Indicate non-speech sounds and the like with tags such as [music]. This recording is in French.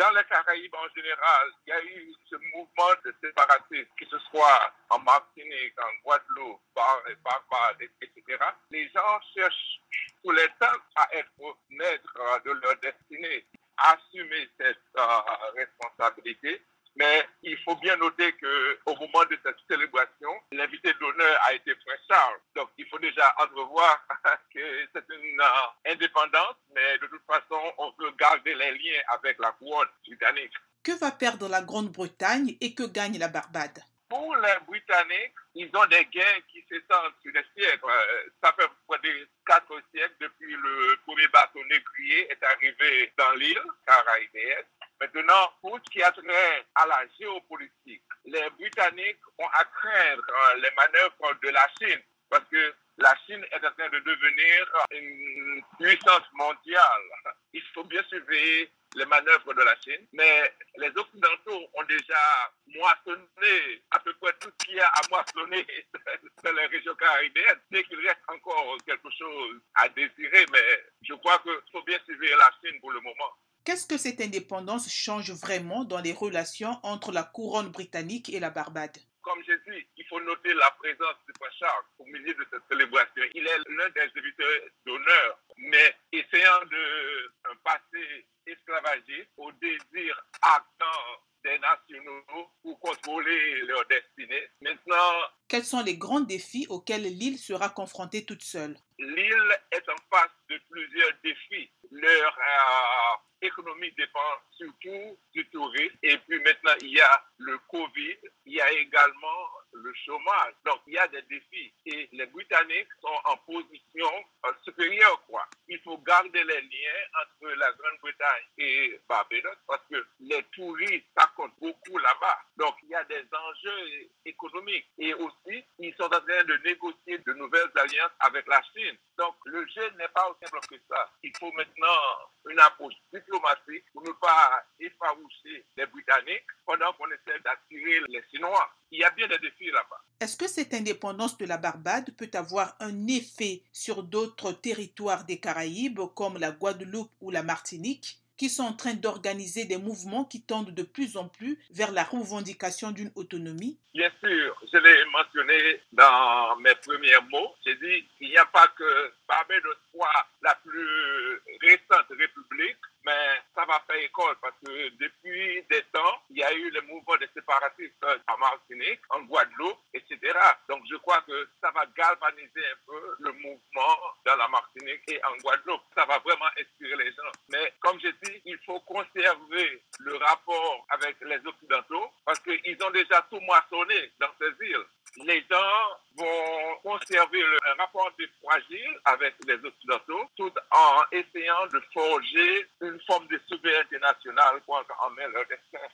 Dans les Caraïbes en général, il y a eu ce mouvement de séparatisme, que ce soit en Martinique, en Guadeloupe, Barbade, etc. Les gens cherchent tout le temps à être maîtres de leur destinée, assumer cette euh, responsabilité mais il faut bien noter qu'au moment de cette célébration, l'invité d'honneur a été Prince Charles. Faut déjà entrevoir [laughs] que c'est une euh, indépendance, mais de toute façon, on veut garder les liens avec la couronne britannique. Que va perdre la Grande-Bretagne et que gagne la Barbade? Pour les Britanniques, ils ont des gains qui s'étendent sur des siècles. Euh, ça fait près de quatre siècles depuis le premier bateau négrier est arrivé dans l'île caraïbéenne. Maintenant, pour ce qui a trait à la géopolitique, les Britanniques ont à craindre euh, les manœuvres de la Chine parce que la Chine est en train de devenir une puissance mondiale. Il faut bien surveiller les manœuvres de la Chine, mais les Occidentaux ont déjà moissonné à peu près tout ce qu'il y a à moissonner [laughs] dans les régions caribéennes. C'est qu'il reste encore quelque chose à désirer, mais je crois qu'il faut bien surveiller la Chine pour le moment. Qu'est-ce que cette indépendance change vraiment dans les relations entre la couronne britannique et la Barbade? Comme il faut noter la présence du Charles au milieu de cette célébration. Il est l'un des invités d'honneur, mais essayant de un passé esclavagiste au désir ardent des nationaux pour contrôler leur destinée. Maintenant, quels sont les grands défis auxquels l'île sera confrontée toute seule? L'île est en face de plusieurs défis. Leur euh, économie dépend surtout du tourisme. Et puis maintenant, il y a le Covid, il y a également le chômage. Donc, il y a des défis. Et les Britanniques sont en position euh, supérieure, quoi. Il faut garder les liens entre la Grande-Bretagne et Barbados parce que les touristes, ça compte beaucoup là-bas. Donc, il y a des enjeux économiques. Et aussi, ils sont en train de négocier de nouvelles alliances avec la Chine. Donc, le jeu n'est pas aussi simple que ça. Il faut maintenant une approche diplomatique pour ne pas effaroucher les Britanniques pendant qu'on essaie d'attirer les Chinois. Il y a bien des défis là-bas. Est-ce que cette indépendance de la Barbade peut avoir un effet sur d'autres territoires des Caraïbes comme la Guadeloupe ou la Martinique qui sont en train d'organiser des mouvements qui tendent de plus en plus vers la revendication d'une autonomie? Bien sûr, je l'ai mentionné dans mes premiers mots. J'ai dit qu'il n'y a pas que Barbados soit la plus récente république, mais ça va faire école parce que depuis des temps, il y a eu les mouvements des séparatistes En Guadeloupe, etc. Donc je crois que ça va galvaniser un peu le mouvement dans la Martinique et en Guadeloupe. Ça va vraiment inspirer les gens. Mais comme je dis, il faut conserver le rapport avec les Occidentaux parce qu'ils ont déjà tout moissonné dans ces îles les gens vont conserver un rapport de fragile avec les Occidentaux tout en essayant de forger une forme de souveraineté nationale pour en leur destin.